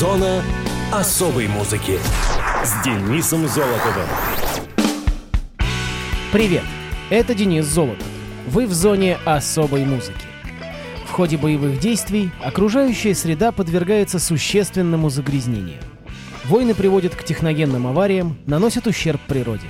Зона особой музыки с Денисом Золотовым. Привет, это Денис Золотов. Вы в зоне особой музыки. В ходе боевых действий окружающая среда подвергается существенному загрязнению. Войны приводят к техногенным авариям, наносят ущерб природе.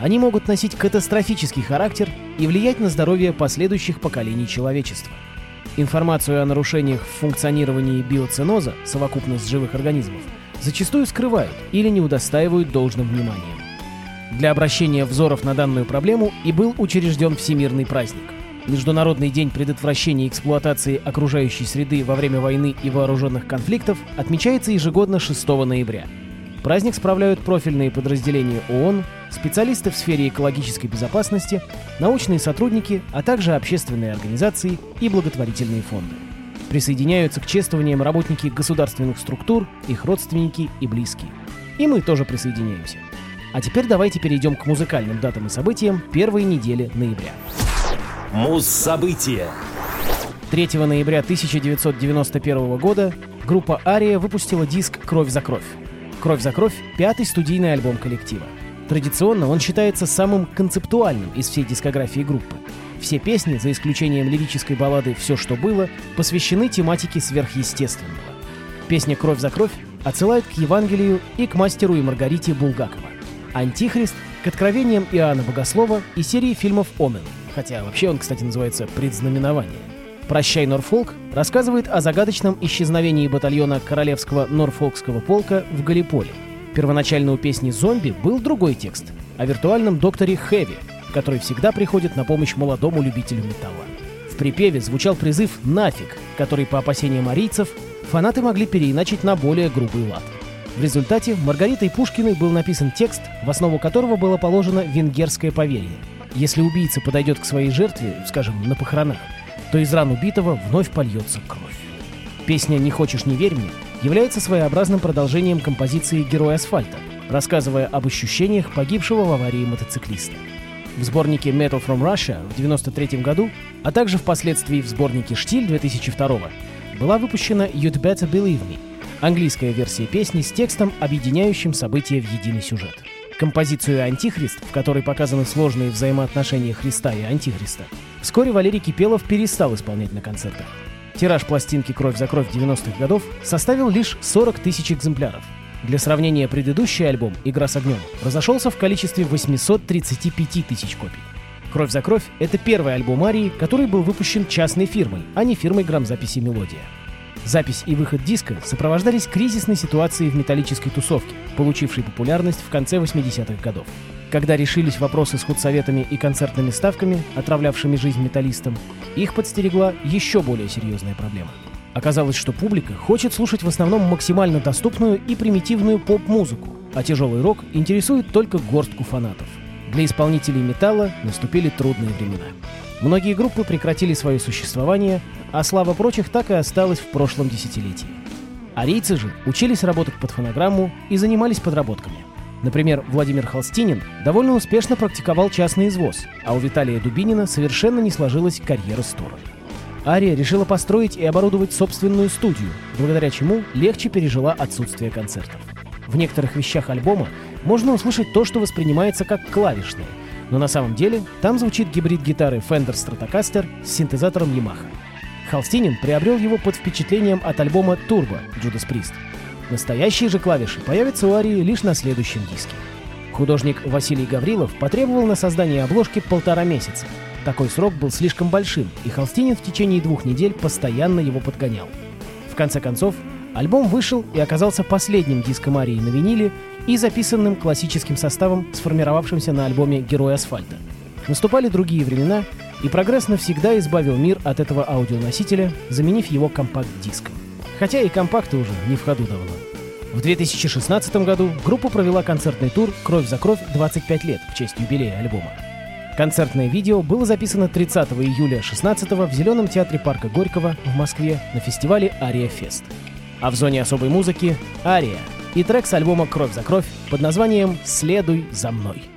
Они могут носить катастрофический характер и влиять на здоровье последующих поколений человечества. Информацию о нарушениях в функционировании биоценоза, совокупность живых организмов, зачастую скрывают или не удостаивают должным вниманием. Для обращения взоров на данную проблему и был учрежден Всемирный праздник. Международный день предотвращения эксплуатации окружающей среды во время войны и вооруженных конфликтов отмечается ежегодно 6 ноября. Праздник справляют профильные подразделения ООН, специалисты в сфере экологической безопасности, научные сотрудники, а также общественные организации и благотворительные фонды. Присоединяются к чествованиям работники государственных структур, их родственники и близкие. И мы тоже присоединяемся. А теперь давайте перейдем к музыкальным датам и событиям первой недели ноября. Муз-события. 3 ноября 1991 года группа «Ария» выпустила диск «Кровь за кровь». «Кровь за кровь» — пятый студийный альбом коллектива. Традиционно он считается самым концептуальным из всей дискографии группы. Все песни, за исключением лирической баллады «Все, что было», посвящены тематике сверхъестественного. Песня «Кровь за кровь» отсылает к Евангелию и к мастеру и Маргарите Булгакова. «Антихрист» — к откровениям Иоанна Богослова и серии фильмов «Омен», хотя вообще он, кстати, называется «Предзнаменование». «Прощай, Норфолк» рассказывает о загадочном исчезновении батальона Королевского Норфолкского полка в Галиполе. Первоначально у песни «Зомби» был другой текст о виртуальном докторе Хэви, который всегда приходит на помощь молодому любителю металла. В припеве звучал призыв «Нафиг», который, по опасениям арийцев, фанаты могли переиначить на более грубый лад. В результате Маргаритой Пушкиной был написан текст, в основу которого было положено венгерское поверье. Если убийца подойдет к своей жертве, скажем, на похоронах, то из ран убитого вновь польется кровь. Песня «Не хочешь, не верь мне» является своеобразным продолжением композиции «Герой асфальта», рассказывая об ощущениях погибшего в аварии мотоциклиста. В сборнике Metal from Russia в 1993 году, а также впоследствии в сборнике «Штиль» 2002 была выпущена «You'd Better Believe Me», английская версия песни с текстом, объединяющим события в единый сюжет. Композицию «Антихрист», в которой показаны сложные взаимоотношения Христа и Антихриста, вскоре Валерий Кипелов перестал исполнять на концертах. Тираж пластинки «Кровь за кровь» 90-х годов составил лишь 40 тысяч экземпляров. Для сравнения, предыдущий альбом «Игра с огнем» разошелся в количестве 835 тысяч копий. «Кровь за кровь» — это первый альбом Арии, который был выпущен частной фирмой, а не фирмой грамзаписи «Мелодия». Запись и выход диска сопровождались кризисной ситуацией в металлической тусовке, получившей популярность в конце 80-х годов. Когда решились вопросы с худсоветами и концертными ставками, отравлявшими жизнь металлистам, их подстерегла еще более серьезная проблема. Оказалось, что публика хочет слушать в основном максимально доступную и примитивную поп-музыку, а тяжелый рок интересует только горстку фанатов. Для исполнителей металла наступили трудные времена. Многие группы прекратили свое существование, а слава прочих так и осталась в прошлом десятилетии. Арийцы же учились работать под фонограмму и занимались подработками. Например, Владимир Холстинин довольно успешно практиковал частный извоз, а у Виталия Дубинина совершенно не сложилась карьера с туром. Ария решила построить и оборудовать собственную студию, благодаря чему легче пережила отсутствие концертов. В некоторых вещах альбома можно услышать то, что воспринимается как клавишное, но на самом деле там звучит гибрид гитары Fender Stratocaster с синтезатором Yamaha. Холстинин приобрел его под впечатлением от альбома Turbo Judas Priest. Настоящие же клавиши появятся у Арии лишь на следующем диске. Художник Василий Гаврилов потребовал на создание обложки полтора месяца. Такой срок был слишком большим, и Холстинин в течение двух недель постоянно его подгонял. В конце концов, альбом вышел и оказался последним диском Арии на виниле и записанным классическим составом, сформировавшимся на альбоме «Герой асфальта». Наступали другие времена, и прогресс навсегда избавил мир от этого аудионосителя, заменив его компакт-диском. Хотя и компакты уже не в ходу давно. В 2016 году группа провела концертный тур «Кровь за кровь. 25 лет» в честь юбилея альбома. Концертное видео было записано 30 июля 16 в Зеленом театре парка Горького в Москве на фестивале «Ария Фест». А в зоне особой музыки «Ария» и трек с альбома «Кровь за кровь» под названием «Следуй за мной».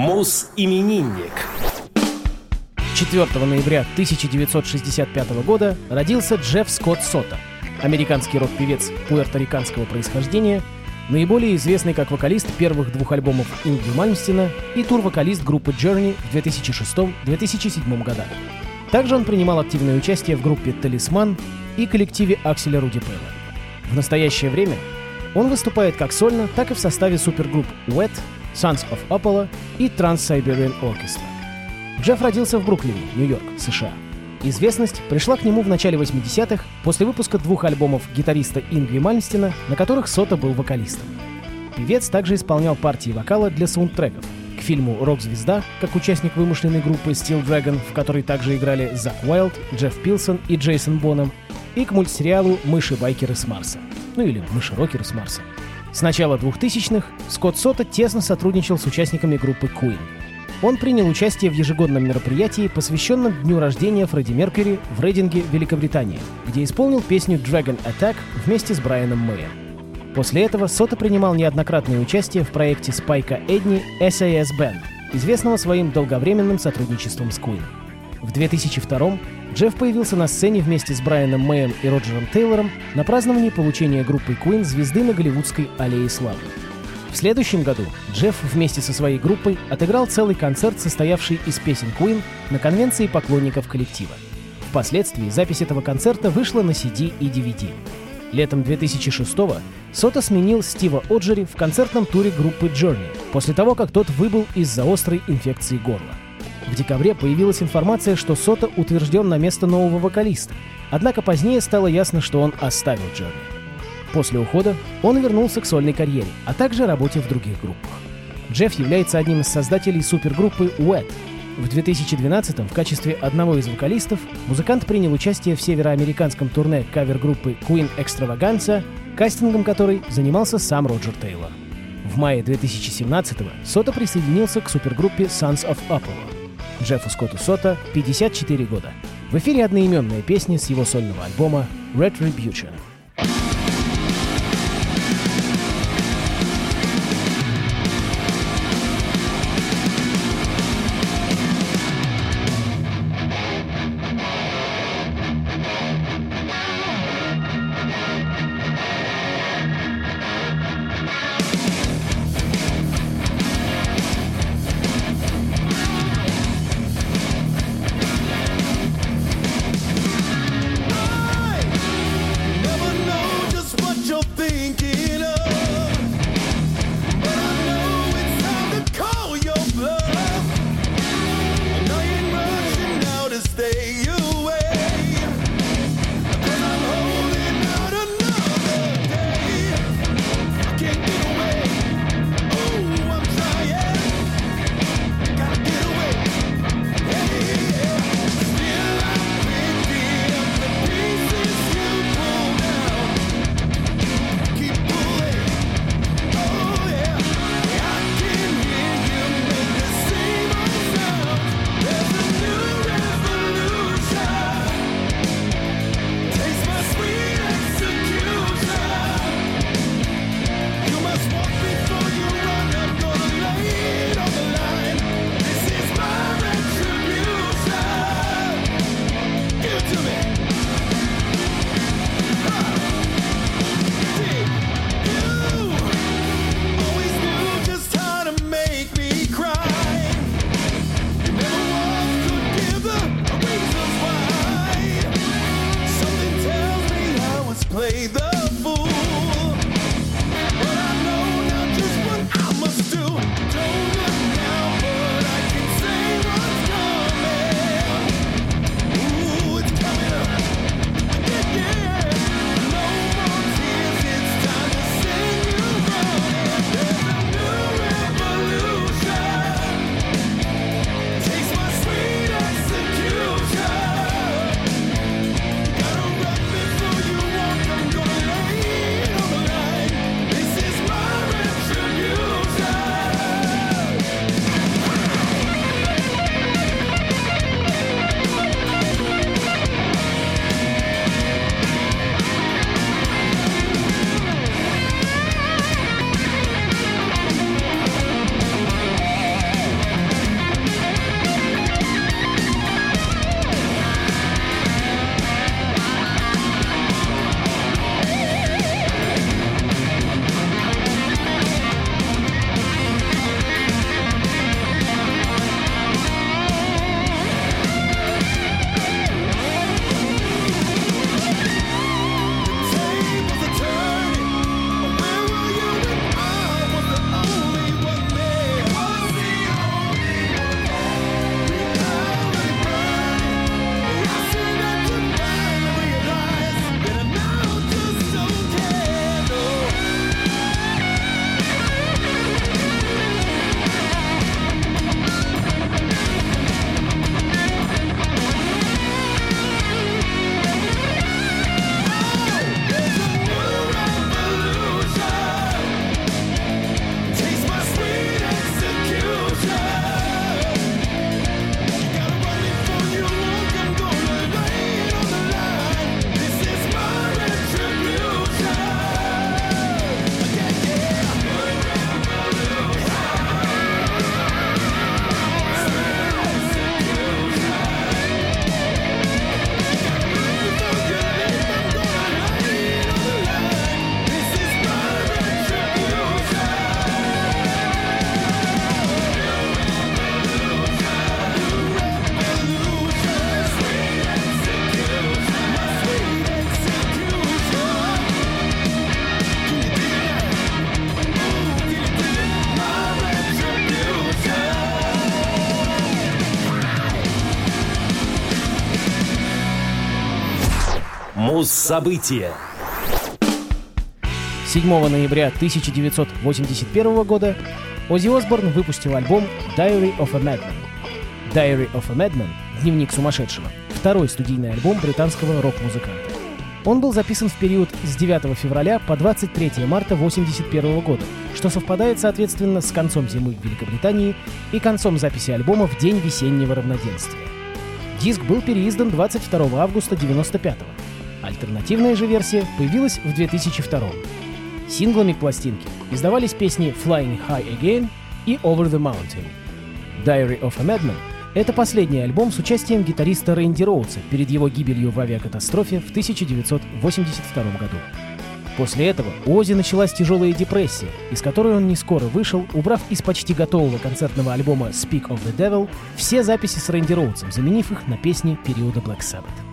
Мус-именинник. 4 ноября 1965 года родился Джефф Скотт Сота, американский рок-певец пуэрториканского происхождения, наиболее известный как вокалист первых двух альбомов Ингви Мальмстина и тур-вокалист группы Journey в 2006-2007 годах. Также он принимал активное участие в группе «Талисман» и коллективе Акселя Руди Пейла. В настоящее время он выступает как сольно, так и в составе супергрупп Wet, Sons of Apollo и Trans-Siberian Orchestra. Джефф родился в Бруклине, Нью-Йорк, США. Известность пришла к нему в начале 80-х после выпуска двух альбомов гитариста Ингви Мальмстина, на которых Сота был вокалистом. Певец также исполнял партии вокала для саундтреков к фильму «Рок-звезда» как участник вымышленной группы Steel Dragon, в которой также играли Зак Уайлд, Джефф Пилсон и Джейсон Боном, и к мультсериалу «Мыши-байкеры с Марса», ну или «Мыши-рокеры с Марса». С начала 2000-х Скотт Сота тесно сотрудничал с участниками группы Queen. Он принял участие в ежегодном мероприятии, посвященном дню рождения Фредди Меркьюри в Рейдинге, Великобритания, где исполнил песню Dragon Attack вместе с Брайаном Мэем. После этого Сота принимал неоднократное участие в проекте Спайка Эдни SAS Band, известного своим долговременным сотрудничеством с Queen. В 2002 Джефф появился на сцене вместе с Брайаном Мэем и Роджером Тейлором на праздновании получения группой Queen звезды на Голливудской аллее славы. В следующем году Джефф вместе со своей группой отыграл целый концерт, состоявший из песен Queen на конвенции поклонников коллектива. Впоследствии запись этого концерта вышла на CD и DVD. Летом 2006-го Сота сменил Стива Оджери в концертном туре группы Journey, после того, как тот выбыл из-за острой инфекции горла. В декабре появилась информация, что Сота утвержден на место нового вокалиста, однако позднее стало ясно, что он оставил Джерни. После ухода он вернулся к сольной карьере, а также работе в других группах. Джефф является одним из создателей супергруппы Wet. В 2012 в качестве одного из вокалистов музыкант принял участие в североамериканском турне кавер-группы Queen Extravaganza, кастингом которой занимался сам Роджер Тейлор. В мае 2017-го Сота присоединился к супергруппе Sons of Apollo. Джеффу Скотту Сота 54 года. В эфире одноименная песня с его сольного альбома Retribution. Муз-события. 7 ноября 1981 года Оззи Осборн выпустил альбом Diary of a Madman. Diary of a Madman — Дневник сумасшедшего — второй студийный альбом британского рок-музыканта. Он был записан в период с 9 февраля по 23 марта 1981 года, что совпадает, соответственно, с концом зимы в Великобритании и концом записи альбома в день весеннего равноденствия. Диск был переиздан 22 августа 1995 Альтернативная же версия появилась в 2002 Синглами к пластинке издавались песни Flying High Again и Over the Mountain. Diary of a Madman — это последний альбом с участием гитариста Рэнди Роудса перед его гибелью в авиакатастрофе в 1982 году. После этого у Ози началась тяжелая депрессия, из которой он не скоро вышел, убрав из почти готового концертного альбома Speak of the Devil все записи с Рэнди Роудсом, заменив их на песни периода Black Sabbath.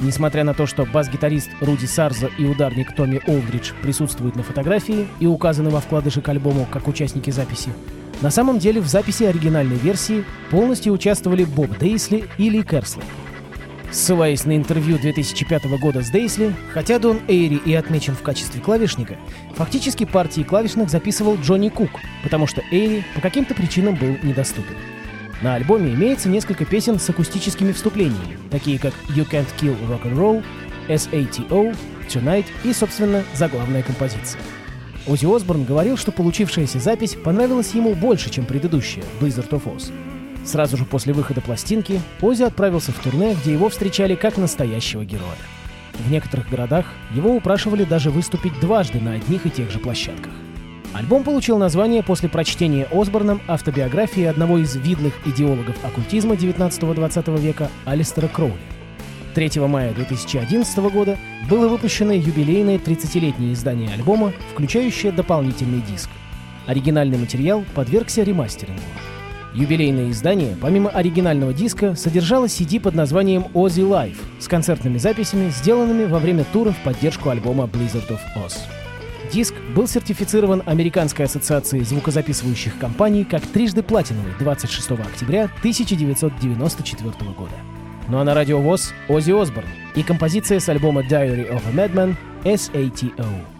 Несмотря на то, что бас-гитарист Руди Сарза и ударник Томми Олдридж присутствуют на фотографии и указаны во вкладыше к альбому как участники записи, на самом деле в записи оригинальной версии полностью участвовали Боб Дейсли и Ли Керсли. Ссылаясь на интервью 2005 года с Дейсли, хотя Дон Эйри и отмечен в качестве клавишника, фактически партии клавишных записывал Джонни Кук, потому что Эйри по каким-то причинам был недоступен. На альбоме имеется несколько песен с акустическими вступлениями, такие как You Can't Kill Rock and Roll, SATO, Tonight и, собственно, заглавная композиция. Оззи Осборн говорил, что получившаяся запись понравилась ему больше, чем предыдущая, Blizzard of Oz. Сразу же после выхода пластинки Оззи отправился в турне, где его встречали как настоящего героя. В некоторых городах его упрашивали даже выступить дважды на одних и тех же площадках. Альбом получил название после прочтения Осборном автобиографии одного из видных идеологов оккультизма 19-20 века Алистера Кроули. 3 мая 2011 года было выпущено юбилейное 30-летнее издание альбома, включающее дополнительный диск. Оригинальный материал подвергся ремастерингу. Юбилейное издание, помимо оригинального диска, содержало CD под названием Ozzy Live с концертными записями, сделанными во время тура в поддержку альбома Blizzard of Oz. Диск был сертифицирован Американской ассоциацией звукозаписывающих компаний как трижды платиновый 26 октября 1994 года. Ну а на радио ВОЗ Оззи Осборн и композиция с альбома Diary of a Madman SATO.